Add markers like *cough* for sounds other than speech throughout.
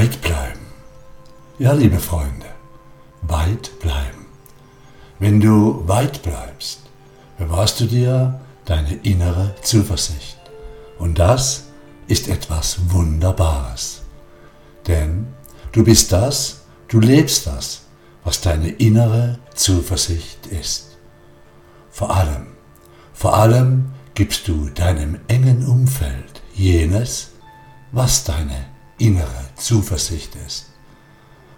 Weit bleiben. Ja, liebe Freunde, weit bleiben. Wenn du weit bleibst, bewahrst du dir deine innere Zuversicht. Und das ist etwas Wunderbares. Denn du bist das, du lebst das, was deine innere Zuversicht ist. Vor allem, vor allem gibst du deinem engen Umfeld jenes, was deine innere Zuversicht ist.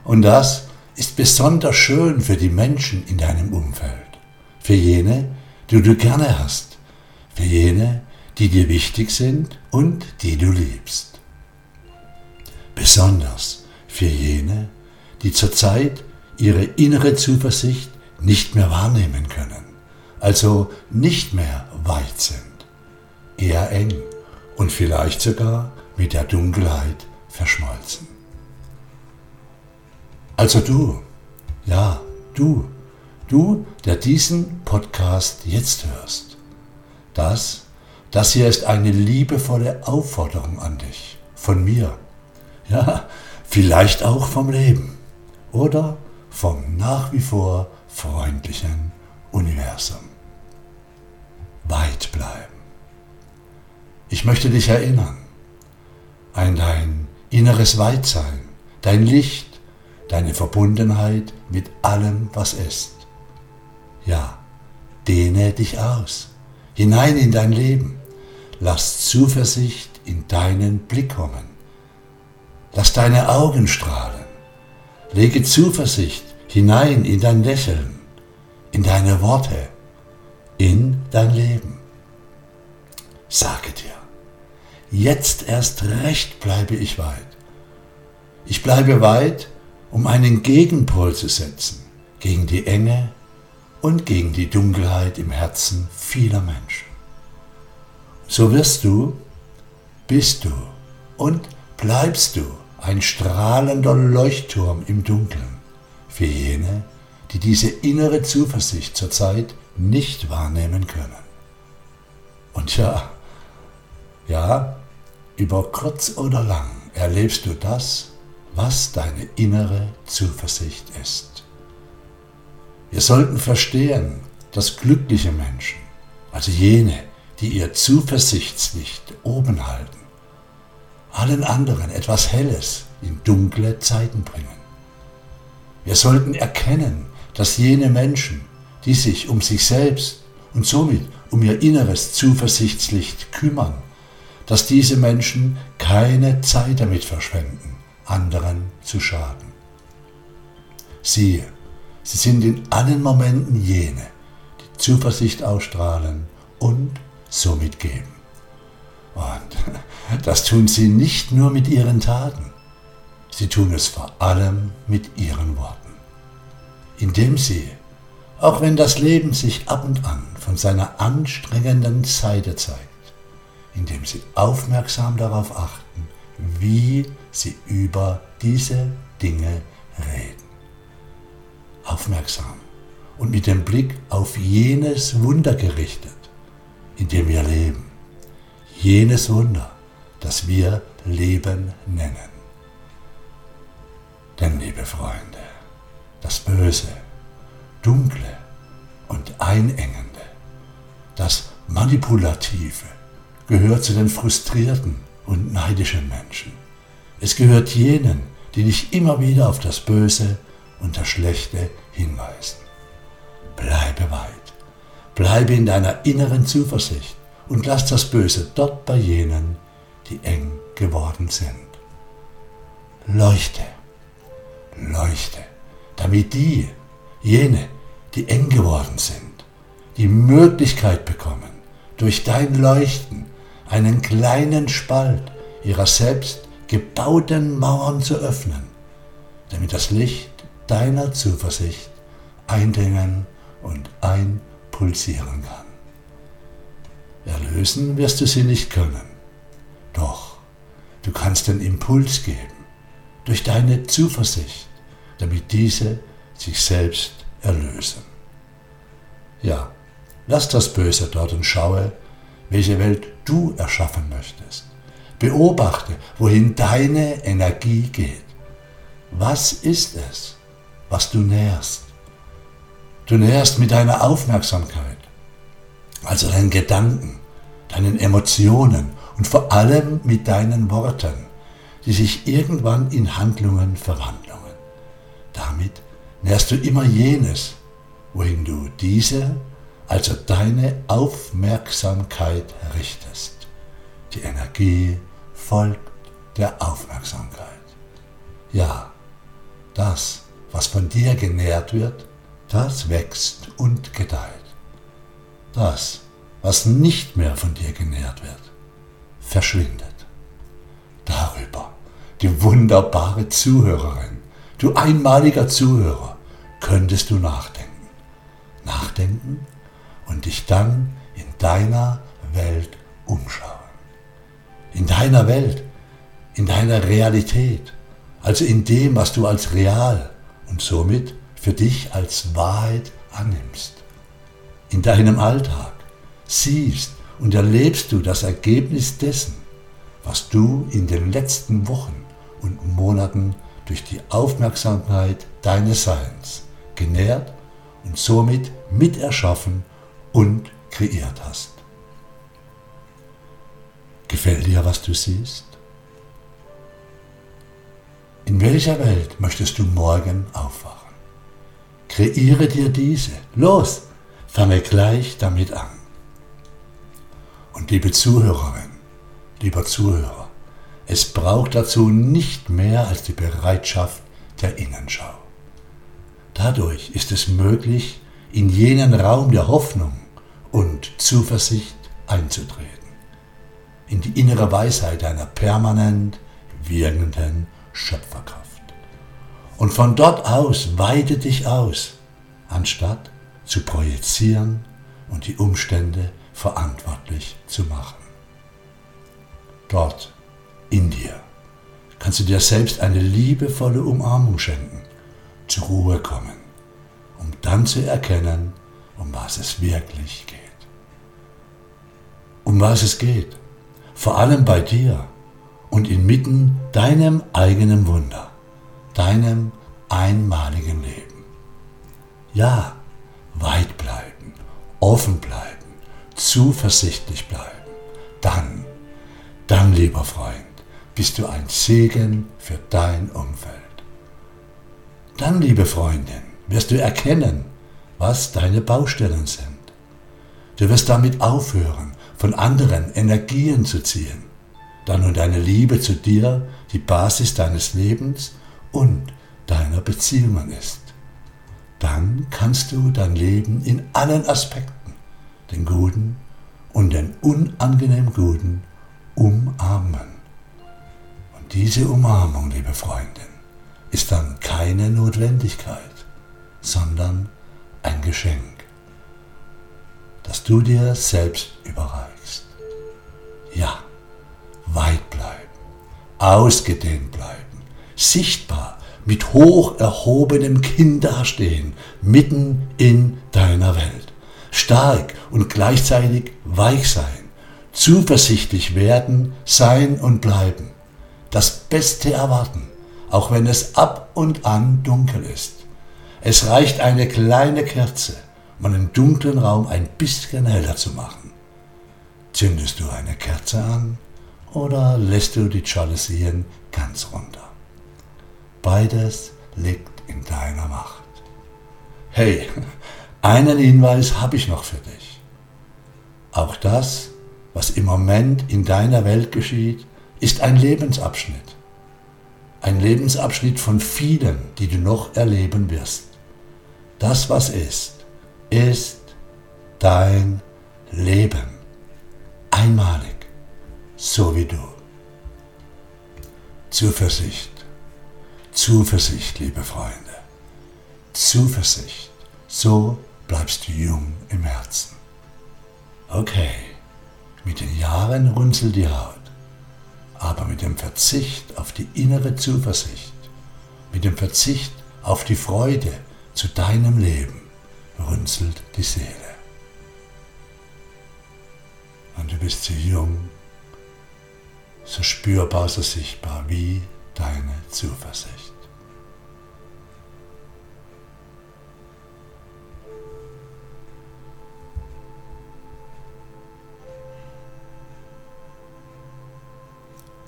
Und das ist besonders schön für die Menschen in deinem Umfeld, für jene, die du gerne hast, für jene, die dir wichtig sind und die du liebst. Besonders für jene, die zurzeit ihre innere Zuversicht nicht mehr wahrnehmen können, also nicht mehr weit sind, eher eng und vielleicht sogar mit der Dunkelheit verschmolzen. Also du, ja, du, du, der diesen Podcast jetzt hörst, das, das hier ist eine liebevolle Aufforderung an dich, von mir, ja, vielleicht auch vom Leben oder vom nach wie vor freundlichen Universum. Weit bleiben. Ich möchte dich erinnern an dein inneres Weitsein, dein Licht, deine Verbundenheit mit allem, was ist. Ja, dehne dich aus, hinein in dein Leben. Lass Zuversicht in deinen Blick kommen. Lass deine Augen strahlen. Lege Zuversicht hinein in dein Lächeln, in deine Worte, in dein Leben. Sage dir, jetzt erst recht bleibe ich weit. Ich bleibe weit, um einen Gegenpol zu setzen gegen die Enge und gegen die Dunkelheit im Herzen vieler Menschen. So wirst du, bist du und bleibst du ein strahlender Leuchtturm im Dunkeln für jene, die diese innere Zuversicht zurzeit nicht wahrnehmen können. Und ja, ja, über kurz oder lang erlebst du das, was deine innere Zuversicht ist. Wir sollten verstehen, dass glückliche Menschen, also jene, die ihr Zuversichtslicht oben halten, allen anderen etwas Helles in dunkle Zeiten bringen. Wir sollten erkennen, dass jene Menschen, die sich um sich selbst und somit um ihr inneres Zuversichtslicht kümmern, dass diese Menschen keine Zeit damit verschwenden, anderen zu schaden. Siehe, sie sind in allen Momenten jene, die Zuversicht ausstrahlen und somit geben. Und *laughs* das tun sie nicht nur mit ihren Taten, sie tun es vor allem mit ihren Worten, indem sie, auch wenn das Leben sich ab und an von seiner anstrengenden Seite zeigt, indem sie aufmerksam darauf achten, wie sie über diese Dinge reden. Aufmerksam und mit dem Blick auf jenes Wunder gerichtet, in dem wir leben. Jenes Wunder, das wir Leben nennen. Denn, liebe Freunde, das Böse, Dunkle und Einengende, das Manipulative gehört zu den frustrierten und neidischen Menschen. Es gehört jenen, die dich immer wieder auf das Böse und das Schlechte hinweisen. Bleibe weit, bleibe in deiner inneren Zuversicht und lass das Böse dort bei jenen, die eng geworden sind. Leuchte, leuchte, damit die, jene, die eng geworden sind, die Möglichkeit bekommen, durch dein Leuchten einen kleinen Spalt ihrer selbst gebauten Mauern zu öffnen, damit das Licht deiner Zuversicht eindringen und einpulsieren kann. Erlösen wirst du sie nicht können, doch du kannst den Impuls geben durch deine Zuversicht, damit diese sich selbst erlösen. Ja, lass das Böse dort und schaue, welche Welt du erschaffen möchtest. Beobachte, wohin deine Energie geht Was ist es, was du nährst? Du nährst mit deiner Aufmerksamkeit, also deinen Gedanken, deinen Emotionen und vor allem mit deinen Worten, die sich irgendwann in Handlungen verwandeln. Damit nährst du immer jenes, wohin du diese, also deine Aufmerksamkeit richtest. Die Energie folgt der Aufmerksamkeit. Ja, das, was von dir genährt wird, das wächst und gedeiht. Das, was nicht mehr von dir genährt wird, verschwindet. Darüber, die wunderbare Zuhörerin, du einmaliger Zuhörer, könntest du nachdenken. Nachdenken und dich dann in deiner Welt umschauen. In deiner Welt, in deiner Realität, also in dem, was du als real und somit für dich als Wahrheit annimmst. In deinem Alltag siehst und erlebst du das Ergebnis dessen, was du in den letzten Wochen und Monaten durch die Aufmerksamkeit deines Seins genährt und somit miterschaffen und kreiert hast. Gefällt dir, was du siehst? In welcher Welt möchtest du morgen aufwachen? Kreiere dir diese. Los, fange gleich damit an. Und liebe Zuhörerin, lieber Zuhörer, es braucht dazu nicht mehr als die Bereitschaft der Innenschau. Dadurch ist es möglich, in jenen Raum der Hoffnung und Zuversicht einzutreten, in die innere Weisheit einer permanent wirkenden Schöpferkraft. Und von dort aus weite dich aus, anstatt zu projizieren und die Umstände verantwortlich zu machen. Dort, in dir, kannst du dir selbst eine liebevolle Umarmung schenken, zur Ruhe kommen, um dann zu erkennen, um was es wirklich geht. Um was es geht, vor allem bei dir und inmitten deinem eigenen Wunder, deinem einmaligen Leben. Ja, weit bleiben, offen bleiben, zuversichtlich bleiben. Dann, dann, lieber Freund, bist du ein Segen für dein Umfeld. Dann, liebe Freundin, wirst du erkennen, was deine Baustellen sind. Du wirst damit aufhören, von anderen Energien zu ziehen, da nun deine Liebe zu dir die Basis deines Lebens und deiner Beziehungen ist. Dann kannst du dein Leben in allen Aspekten, den guten und den unangenehm guten, umarmen. Und diese Umarmung, liebe Freundin, ist dann keine Notwendigkeit, sondern ein Geschenk, das du dir selbst überreichst. Ja, weit bleiben, ausgedehnt bleiben, sichtbar mit hoch erhobenem Kinn dastehen, mitten in deiner Welt. Stark und gleichzeitig weich sein, zuversichtlich werden, sein und bleiben. Das Beste erwarten, auch wenn es ab und an dunkel ist. Es reicht eine kleine Kerze, um einen dunklen Raum ein bisschen heller zu machen. Zündest du eine Kerze an oder lässt du die Jalousien ganz runter? Beides liegt in deiner Macht. Hey, einen Hinweis habe ich noch für dich. Auch das, was im Moment in deiner Welt geschieht, ist ein Lebensabschnitt. Ein Lebensabschnitt von vielen, die du noch erleben wirst. Das, was ist, ist dein Leben. Einmalig, so wie du. Zuversicht Zuversicht, liebe Freunde. Zuversicht. So bleibst du jung im Herzen. Okay, mit den Jahren runzelt die Haut, aber mit dem Verzicht auf die innere Zuversicht, mit dem Verzicht auf die Freude zu deinem Leben runzelt die Seele. Und du bist so jung, so spürbar, so sichtbar wie deine Zuversicht.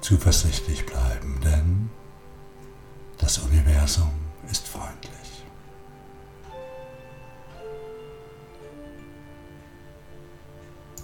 Zuversichtlich bleiben, denn das Universum ist freundlich.